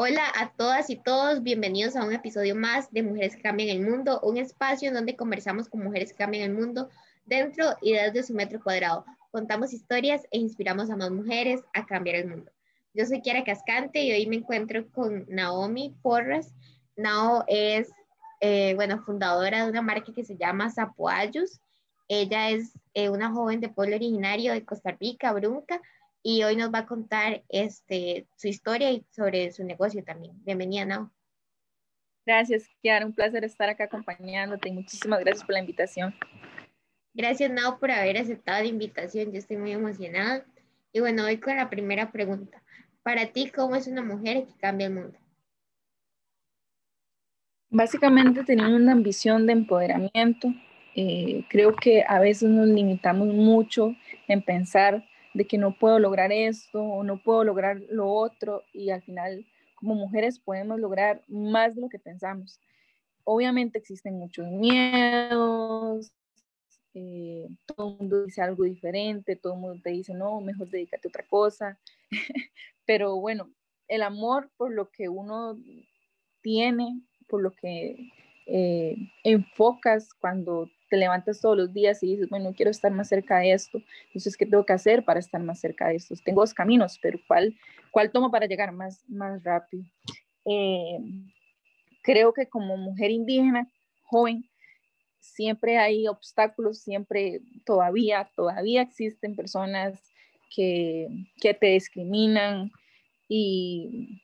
Hola a todas y todos, bienvenidos a un episodio más de Mujeres que Cambian el Mundo, un espacio en donde conversamos con mujeres que cambian el mundo dentro y desde su metro cuadrado. Contamos historias e inspiramos a más mujeres a cambiar el mundo. Yo soy Kiara Cascante y hoy me encuentro con Naomi Porras. Nao es, eh, bueno, fundadora de una marca que se llama Zapoayos. Ella es eh, una joven de pueblo originario de Costa Rica, Brunca, y hoy nos va a contar este, su historia y sobre su negocio también. Bienvenida, Nao. Gracias, Kiara. Un placer estar acá acompañándote y muchísimas gracias por la invitación. Gracias, Nao, por haber aceptado la invitación. Yo estoy muy emocionada. Y bueno, hoy con la primera pregunta. Para ti, ¿cómo es una mujer que cambia el mundo? Básicamente teniendo una ambición de empoderamiento. Eh, creo que a veces nos limitamos mucho en pensar de que no puedo lograr esto o no puedo lograr lo otro y al final como mujeres podemos lograr más de lo que pensamos. Obviamente existen muchos miedos, eh, todo el mundo dice algo diferente, todo el mundo te dice, no, mejor dedícate a otra cosa, pero bueno, el amor por lo que uno tiene, por lo que eh, enfocas cuando te levantas todos los días y dices, bueno, quiero estar más cerca de esto, entonces, ¿qué tengo que hacer para estar más cerca de esto? Tengo dos caminos, pero ¿cuál, cuál tomo para llegar más, más rápido? Eh, creo que como mujer indígena, joven, siempre hay obstáculos, siempre todavía, todavía existen personas que, que te discriminan y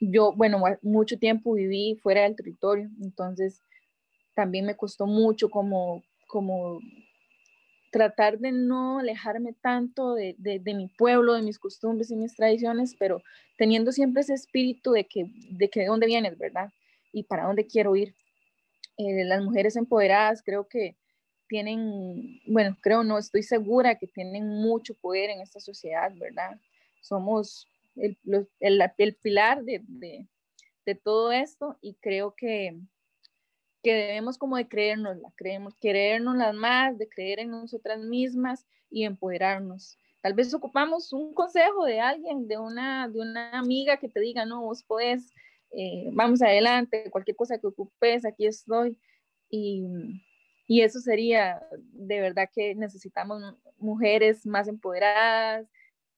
yo, bueno, mucho tiempo viví fuera del territorio, entonces también me costó mucho como, como tratar de no alejarme tanto de, de, mi pueblo, de mis costumbres y mis tradiciones, pero teniendo siempre ese espíritu de que de, que de dónde vienes, ¿verdad? Y para dónde quiero ir. Eh, las mujeres empoderadas creo que tienen, bueno, creo no, estoy segura que tienen mucho poder en esta sociedad, ¿verdad? Somos el, el, el pilar de, de, de todo esto y creo que, que debemos como de creérnosla, creemos, las más, de creer en nosotras mismas y empoderarnos. Tal vez ocupamos un consejo de alguien, de una, de una amiga que te diga, no, vos podés, eh, vamos adelante, cualquier cosa que ocupes, aquí estoy. Y, y eso sería, de verdad que necesitamos mujeres más empoderadas,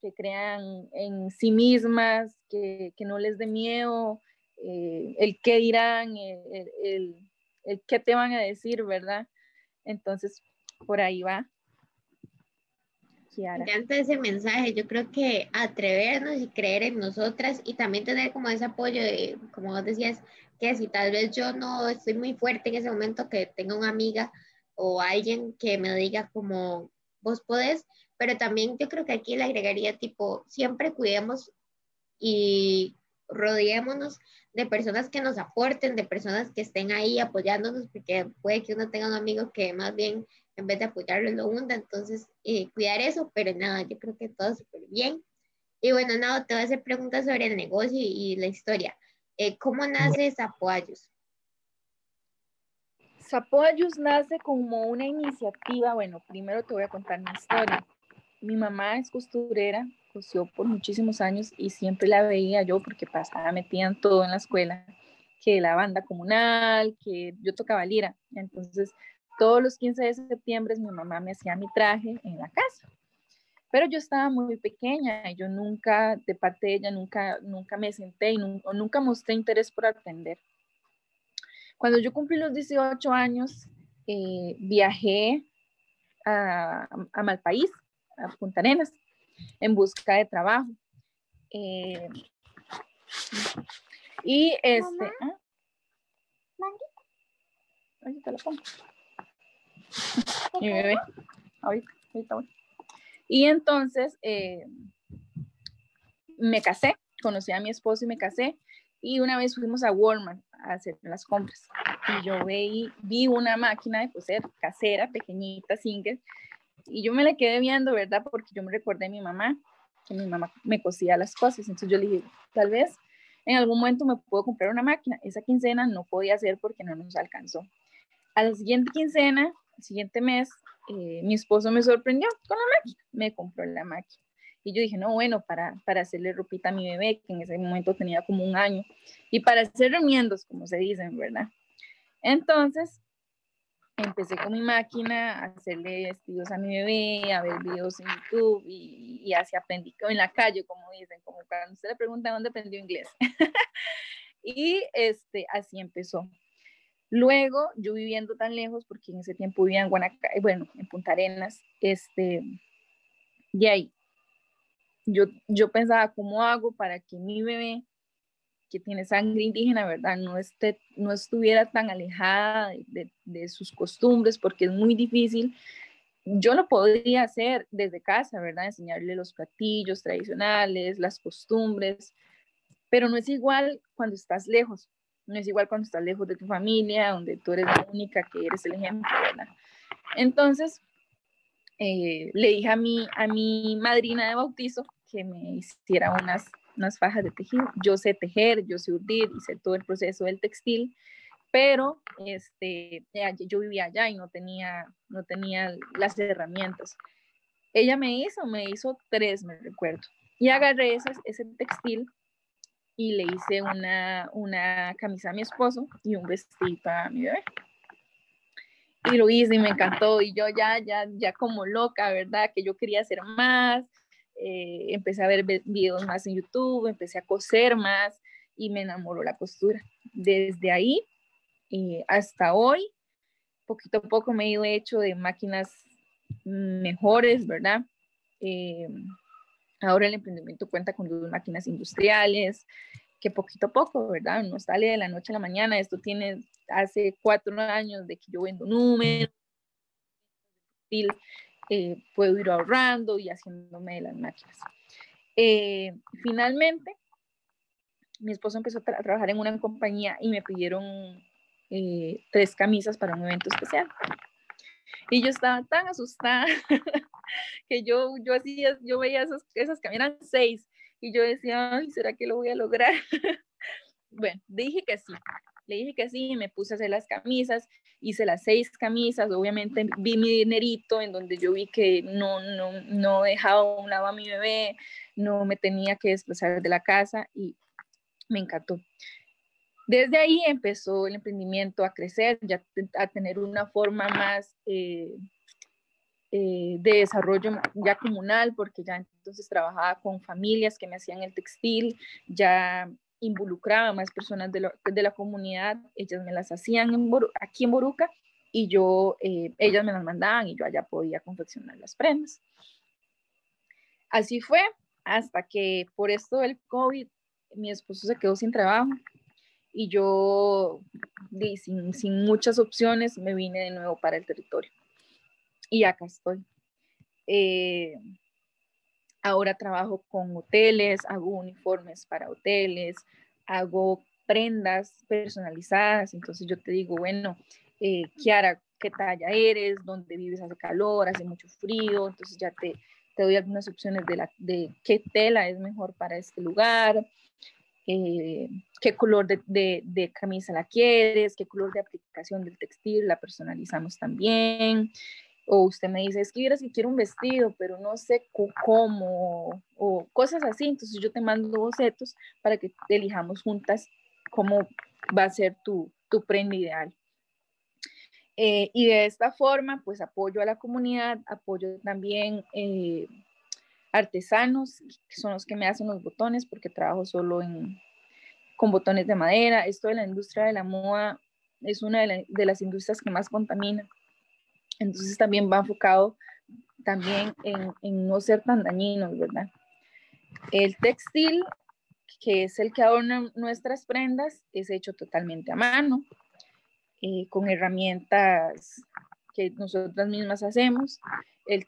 que crean en sí mismas, que, que no les dé miedo eh, el qué dirán, el, el, el qué te van a decir, ¿verdad? Entonces, por ahí va. Me encanta ese mensaje. Yo creo que atrevernos y creer en nosotras y también tener como ese apoyo de, como vos decías, que si tal vez yo no estoy muy fuerte en ese momento, que tenga una amiga o alguien que me diga como vos podés, pero también yo creo que aquí le agregaría tipo, siempre cuidemos y rodeémonos de personas que nos aporten, de personas que estén ahí apoyándonos, porque puede que uno tenga un amigo que más bien en vez de apoyarlo lo hunda, entonces eh, cuidar eso, pero nada, yo creo que todo súper bien. Y bueno, nada, te voy a hacer preguntas sobre el negocio y, la historia. Eh, ¿Cómo nace Zapoayos? Zapoayos nace como una iniciativa, bueno, primero te voy a contar mi historia. Mi mamá es costurera, cosió por muchísimos años y siempre la veía yo porque pasaba, metían todo en la escuela, que la banda comunal, que yo tocaba lira. Entonces, todos los 15 de septiembre mi mamá me hacía mi traje en la casa. Pero yo estaba muy pequeña y yo nunca, de parte de ella, nunca, nunca me senté y nunca, nunca mostré interés por aprender. Cuando yo cumplí los 18 años, eh, viajé a, a Malpaís, a Punta Arenas, en busca de trabajo. Eh, y este... ¿ah? Ahorita la pongo. Mi bebé. Ahorita, ahorita voy. Y entonces eh, me casé, conocí a mi esposo y me casé. Y una vez fuimos a Walmart a hacer las compras. Y yo vi, vi una máquina de coser casera, pequeñita, single, y yo me la quedé viendo, ¿verdad? Porque yo me recordé a mi mamá, que mi mamá me cosía las cosas. Entonces yo le dije, tal vez en algún momento me puedo comprar una máquina. Esa quincena no podía ser porque no nos alcanzó. A la siguiente quincena, el siguiente mes, eh, mi esposo me sorprendió con la máquina. Me compró la máquina. Y yo dije, no, bueno, para, para hacerle ropita a mi bebé, que en ese momento tenía como un año, y para hacer remiendos, como se dicen, ¿verdad? Entonces, empecé con mi máquina a hacerle vestidos a mi bebé, a ver videos en YouTube y, y así aprendí en la calle, como dicen, como cuando usted le pregunta dónde aprendió inglés. y este, así empezó. Luego, yo viviendo tan lejos, porque en ese tiempo vivía en Guanacaste, bueno, en Punta Arenas, este, de ahí, yo, yo pensaba, ¿cómo hago para que mi bebé, que tiene sangre indígena, ¿verdad? No, esté, no estuviera tan alejada de, de, sus costumbres, porque es muy difícil. Yo lo podría hacer desde casa, ¿verdad? Enseñarle los platillos tradicionales, las costumbres, pero no es igual cuando estás lejos, no es igual cuando estás lejos de tu familia, donde tú eres la única que eres el ejemplo, ¿verdad? Entonces, eh, le dije a mi, a mi madrina de bautizo que me hiciera unas, unas fajas de tejido. Yo sé tejer, yo sé urdir, hice todo el proceso del textil, pero este, yo vivía allá y no tenía, no tenía las herramientas. Ella me hizo, me hizo tres, me recuerdo. Y agarré ese, ese textil y le hice una, una camisa a mi esposo y un vestido a mi bebé. Y lo hice y me encantó y yo ya, ya, ya como loca, ¿verdad? Que yo quería hacer más. Eh, empecé a ver videos más en YouTube, empecé a coser más y me enamoró la costura. Desde ahí eh, hasta hoy, poquito a poco me he ido hecho de máquinas mejores, ¿verdad? Eh, Ahora el emprendimiento cuenta con dos máquinas industriales, que poquito a poco, ¿verdad? No sale de la noche a la mañana. Esto tiene hace cuatro años de que yo vendo números, eh, puedo ir ahorrando y haciéndome de las máquinas. Eh, finalmente, mi esposo empezó a, trabajar en una compañía y me pidieron eh, tres camisas para un evento especial. Y yo estaba tan asustada que yo, yo hacía, yo veía esas, esas que eran seis y yo decía, ay, ¿será que lo voy a lograr? bueno, dije que sí, le dije que sí, me puse a hacer las camisas, hice las seis camisas, obviamente vi mi dinerito en donde yo vi que no, no, no dejaba un lado a mi bebé, no me tenía que desplazar de la casa y me encantó. Desde ahí empezó el emprendimiento a crecer, ya a tener una forma más eh, eh, de desarrollo ya comunal, porque ya entonces trabajaba con familias que me hacían el textil, ya involucraba más personas de, de la comunidad, ellas me las hacían aquí en Boruca y yo, eh, ellas me las mandaban y yo allá podía confeccionar las prendas. Así fue hasta que por esto del COVID mi esposo se quedó sin trabajo y yo, sin, sin muchas opciones, me vine de nuevo para el territorio y acá estoy. Eh, ahora trabajo con hoteles, hago uniformes para hoteles, hago prendas personalizadas, entonces yo te digo, bueno, eh, Kiara, ¿qué talla eres? ¿Dónde vives? Hace calor, hace mucho frío, entonces ya te, te doy algunas opciones de, la, de qué tela es mejor para este lugar, eh, qué color de, de, de, camisa la quieres, qué color de aplicación del textil la personalizamos también, o usted me dice, es que quieres que quiero un vestido, pero no sé cómo, o cosas así, entonces yo te mando bocetos para que elijamos juntas cómo va a ser tu, tu prenda ideal. Eh, y de esta forma, pues apoyo a la comunidad, apoyo también eh, artesanos, que son los que me hacen los botones, porque trabajo solo en, con botones de madera. Esto de la industria de la moda es una de, de las industrias que más contamina entonces también va enfocado también en, no ser tan dañinos, ¿verdad? El textil, que es el que adorna nuestras prendas, es hecho totalmente a mano, eh, con herramientas que nosotras mismas hacemos. El,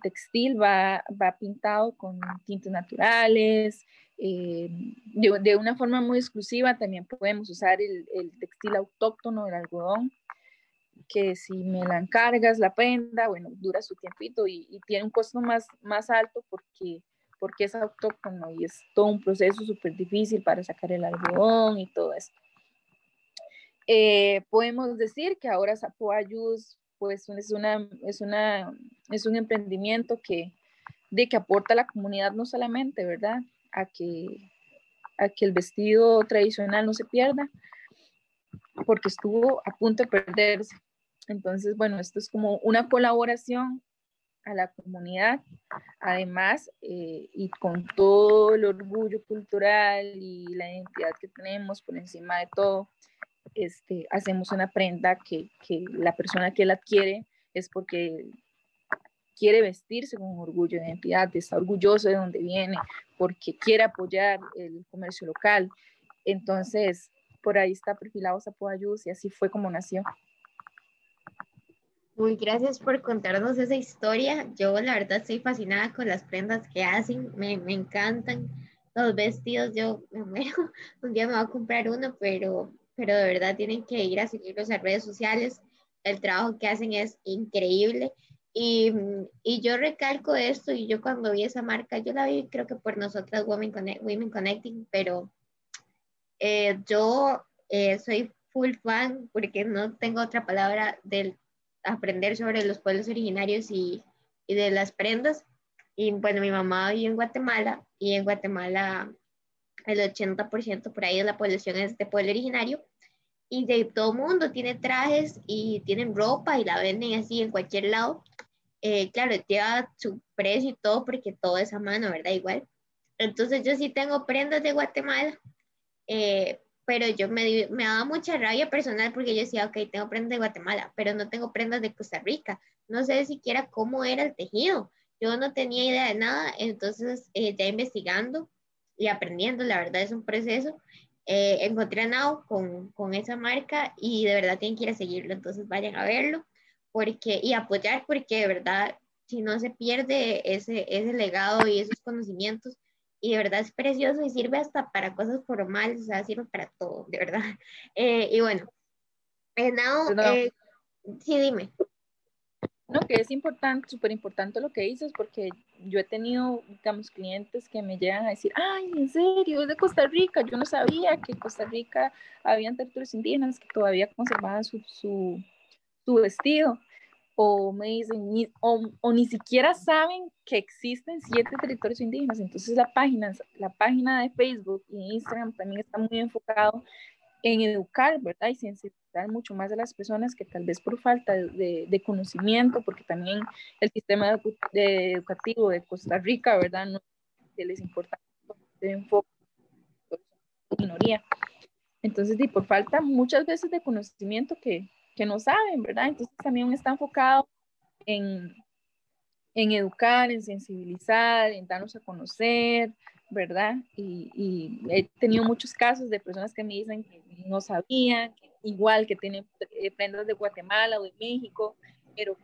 textil va, va, pintado con tintes naturales. Eh, de, una forma muy exclusiva también podemos usar el, el textil autóctono del algodón que si me la encargas, la prenda, bueno, dura su tiempito y, tiene un costo más, más alto porque, porque es autóctono y es todo un proceso súper difícil para sacar el algodón y todo eso. Eh, podemos decir que ahora Sapoayus pues es, una, es, una, es un emprendimiento que, de que aporta a la comunidad no solamente, ¿verdad? A que, a que el vestido tradicional no se pierda, porque estuvo a punto de perderse. Entonces, bueno, esto es como una colaboración a la comunidad, además, eh, y con todo el orgullo cultural y la identidad que tenemos por encima de todo, este, hacemos una prenda que, que la persona que la adquiere es porque quiere vestirse con orgullo de identidad, está orgulloso de donde viene, porque quiere apoyar el comercio local. Entonces, por ahí está perfilado Zapoayús y así fue como nació. Muy gracias por contarnos esa historia. Yo la verdad estoy fascinada con las prendas que hacen, me, me encantan los vestidos. Yo me muero, un día me voy a comprar uno, pero, pero de verdad tienen que ir a seguirlos en redes sociales. El trabajo que hacen es increíble. Y, y, yo recalco esto, y yo cuando vi esa marca, yo la vi creo que por nosotras Women, Women Connecting, pero eh, yo eh, soy full fan, porque no tengo otra palabra, del aprender sobre los pueblos originarios y, y de las prendas. Y bueno, mi mamá vive en Guatemala, y en Guatemala el 80% por ahí de la población es de pueblo originario y de todo mundo tiene trajes y tienen ropa y la venden así en cualquier lado. Eh, claro, lleva su precio y todo porque todo es a mano, ¿verdad? Igual. Entonces yo sí tengo prendas de Guatemala, eh, pero yo me, me daba mucha rabia personal porque yo decía, ok, tengo prendas de Guatemala, pero no tengo prendas de Costa Rica. No sé siquiera cómo era el tejido. Yo no tenía idea de nada, entonces eh, ya investigando y aprendiendo, la verdad es un proceso. encontré a Nao con, con esa marca y de verdad tienen que ir a seguirlo, entonces vayan a verlo porque, y apoyar porque de verdad, si no se pierde ese, ese legado y esos conocimientos, y de verdad es precioso y sirve hasta para cosas formales, o sea, sirve para todo, de verdad. Eh, y bueno, eh, eh, sí, dime. No, que es importante, súper importante lo que dices, porque yo he tenido, digamos, clientes que me llegan a decir, ay, en serio, es de Costa Rica, yo no sabía que en Costa Rica habían territorios indígenas que todavía conservaban su, su, su vestido o me dicen, ni, o, ni siquiera saben que existen siete territorios indígenas. Entonces la página, la página de Facebook y Instagram también está muy enfocado en educar, ¿verdad? Y sensibilizar mucho más a las personas que tal vez por falta de, de conocimiento, porque también el sistema de, educativo de Costa Rica, ¿verdad? No les importa de enfoque minoría. Entonces, y por falta muchas veces de conocimiento que, que no saben, ¿verdad? Entonces también está enfocado en, en educar, en sensibilizar, en darnos a conocer, ¿verdad? Y, he tenido muchos casos de personas que me dicen que no sabían, igual que tienen eh, prendas de Guatemala o de México, pero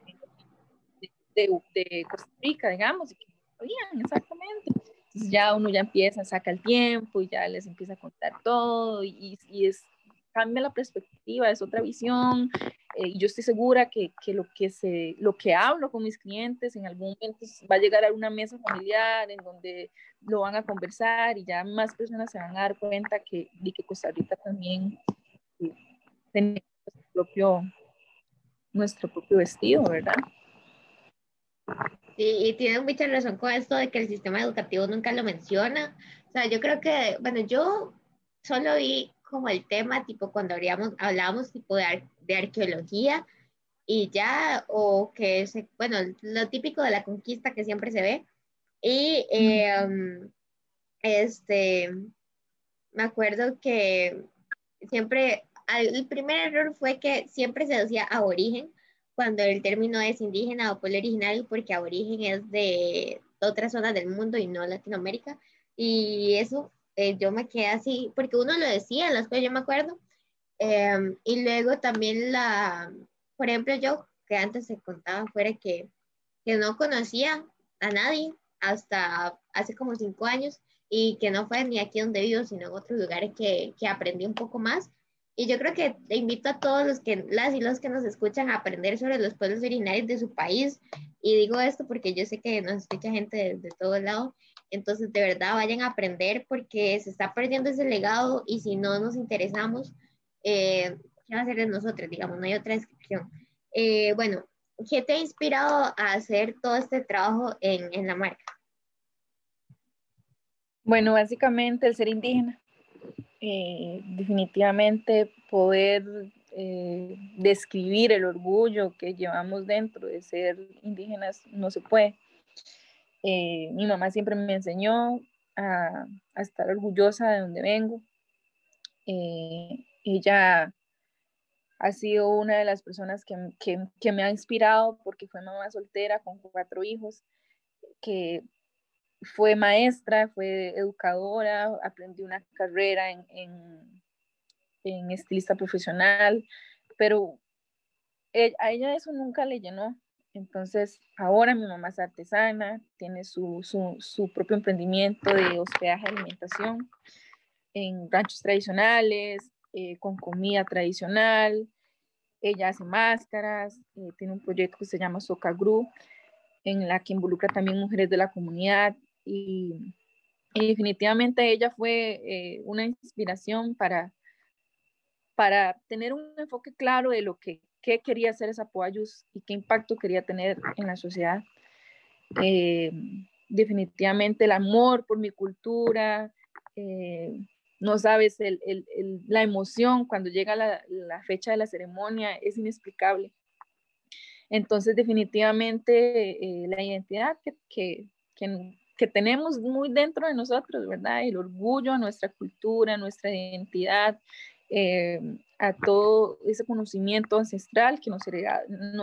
de, de, Costa Rica, digamos, y que no sabían exactamente. Entonces ya uno ya empieza, saca el tiempo y ya les empieza a contar todo y, y es cambia la perspectiva, es otra visión. Eh, y yo estoy segura que, que, lo que se, lo que hablo con mis clientes en algún momento va a llegar a una mesa familiar en donde lo van a conversar y ya más personas se van a dar cuenta que, que Costa Rica también eh, tiene nuestro propio, nuestro propio vestido, ¿verdad? Sí, y tiene mucha razón con esto de que el sistema educativo nunca lo menciona. O sea, yo creo que, bueno, yo solo vi como el tema, tipo cuando habríamos, hablábamos tipo de, de arqueología y ya, o que, se, bueno, lo típico de la conquista que siempre se ve. Y em, este, me acuerdo que siempre, el primer error fue que siempre se decía aborigen, cuando el término es indígena o pueblo original, porque aborigen es de otra zona del mundo y no Latinoamérica. Y eso eh, yo me quedé así, porque uno lo decía en la escuela, yo me acuerdo. Em, y luego también la, por ejemplo, yo que antes se contaba fuera que, que no conocía a nadie hasta hace como cinco años y que no fue ni aquí donde vivo, sino en otros lugares que, que aprendí un poco más. Y yo creo que te invito a todos los que, las y los que nos escuchan a aprender sobre los pueblos originarios de su país. Y digo esto porque yo sé que nos escucha gente de, de todo lado entonces, de verdad, vayan a aprender porque se está perdiendo ese legado y si no nos interesamos, eh, ¿qué va a hacer de nosotros? Digamos, no hay otra descripción. Eh, bueno, ¿qué te ha inspirado a hacer todo este trabajo en, en la marca? Bueno, básicamente el ser indígena. Eh, definitivamente poder describir el orgullo que llevamos dentro de ser indígenas no se puede. Eh, mi mamá siempre me enseñó a, estar orgullosa de donde vengo. ella ha sido una de las personas que, me ha inspirado porque fue mamá soltera con cuatro hijos, que fue maestra, fue educadora, aprendió una carrera en, en, estilista profesional, pero e, a ella eso nunca le llenó. Entonces, ahora mi mamá es artesana, tiene su, su, propio emprendimiento de hospedaje y alimentación en ranchos tradicionales, eh, con comida tradicional. Ella hace máscaras, eh, tiene un proyecto que se llama Soca Group, en la que involucra también mujeres de la comunidad y, definitivamente ella fue eh, una inspiración para, para tener un enfoque claro de lo que quería hacer esa Poayus y qué impacto quería tener en la sociedad. Eh, definitivamente el amor por mi cultura, eh, no sabes, la emoción cuando llega la, fecha de la ceremonia es inexplicable. Entonces, definitivamente la identidad que, que, que tenemos muy dentro de nosotros, ¿verdad? El orgullo a nuestra cultura, nuestra identidad, eh, a todo ese conocimiento ancestral que nos,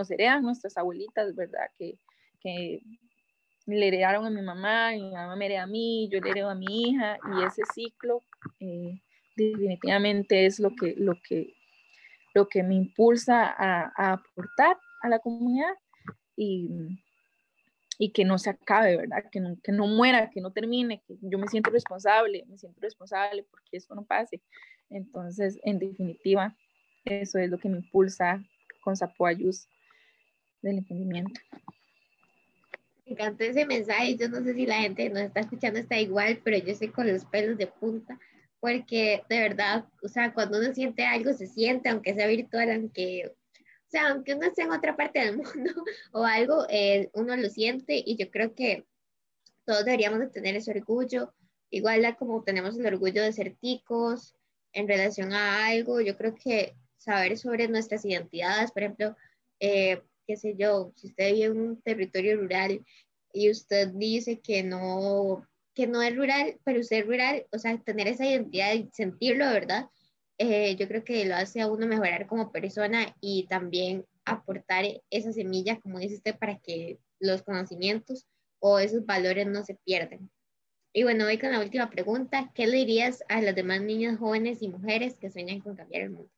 heredan nuestras abuelitas, ¿verdad? Que, que, le heredaron a mi mamá, mi mamá me hereda a mí, yo le heredo a mi hija, y ese ciclo eh, definitivamente es lo que, lo, que, lo que me impulsa a, a aportar a la comunidad. Y, y que no se acabe, ¿verdad? Que no, que no muera, que no termine, que yo me siento responsable, me siento responsable porque esto no pase. Entonces, en definitiva, eso es lo que me impulsa con Zapoayus del emprendimiento. Me encantó ese mensaje. Yo no sé si la gente nos está escuchando está igual, pero yo estoy con los pelos de punta, porque de verdad, o sea, cuando uno siente algo, se siente, aunque sea virtual, aunque o sea, aunque uno esté en otra parte del mundo o algo, eh, uno lo siente y yo creo que todos deberíamos de tener ese orgullo, igual como tenemos el orgullo de ser ticos en relación a algo, yo creo que saber sobre nuestras identidades, por ejemplo, eh, qué sé yo, si usted vive en un territorio rural y usted dice que no, que no es rural, pero usted es rural, o sea, tener esa identidad y sentirlo, ¿verdad? Eh, yo creo que lo hace a uno mejorar como persona y también aportar esa semilla, como dice usted, para que los conocimientos o esos valores no se pierdan. Y bueno, voy con la última pregunta. ¿Qué le dirías a las demás niñas, jóvenes y mujeres que sueñan con cambiar el mundo?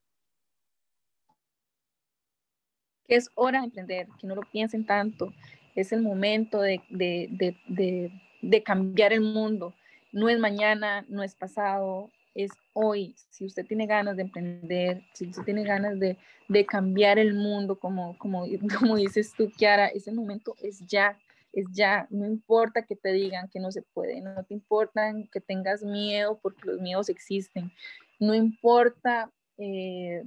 Que es hora de emprender, que no lo piensen tanto. Es el momento de, de, de, de cambiar el mundo. No es mañana, no es pasado, es hoy. Si usted tiene ganas de emprender, si usted tiene ganas de, de cambiar el mundo, como, como, como dices tú, Kiara, ese momento es ya, es ya. No importa que te digan que no se puede, no te importa que tengas miedo, porque los miedos existen. No importa eh,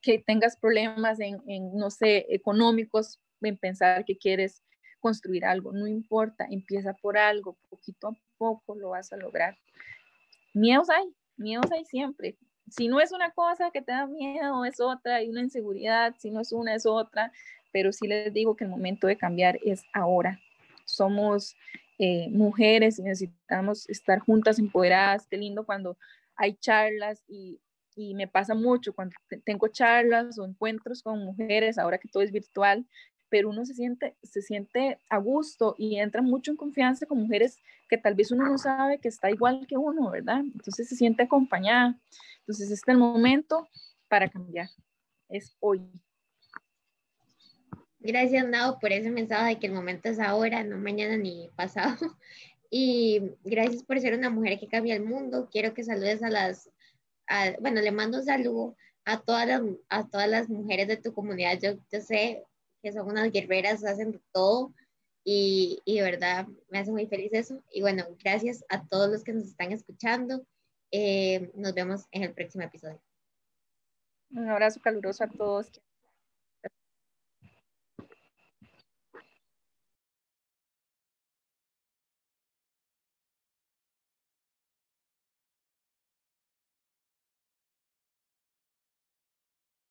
que tengas problemas en, en, no sé, económicos, en pensar que quieres construir algo, no importa, empieza por algo, poquito a poco lo vas a lograr miedos hay, miedos hay siempre. Si no es una cosa que te da miedo, es otra, hay una inseguridad, si no es una, es otra, pero sí les digo que el momento de cambiar es ahora. Somos eh, mujeres y necesitamos estar juntas, empoderadas. Qué lindo cuando hay charlas y, y me pasa mucho cuando tengo charlas o encuentros con mujeres, ahora que todo es virtual, pero uno se siente, se siente a gusto y entra mucho en confianza con mujeres que tal vez uno no sabe que está igual que uno, ¿verdad? Entonces se siente acompañada. Entonces este es el momento para cambiar. Es hoy. Gracias, Nao, por ese mensaje de que el momento es ahora, no mañana ni pasado. Y gracias por ser una mujer que cambia el mundo. Quiero que saludes a las, bueno, le mando un saludo a todas las, a todas las mujeres de tu comunidad. Yo, yo sé que son unas guerreras, hacen todo y, y, de verdad me hace muy feliz eso. Y bueno, gracias a todos los que nos están escuchando. Eh, nos vemos en el próximo episodio. Un abrazo caluroso a todos.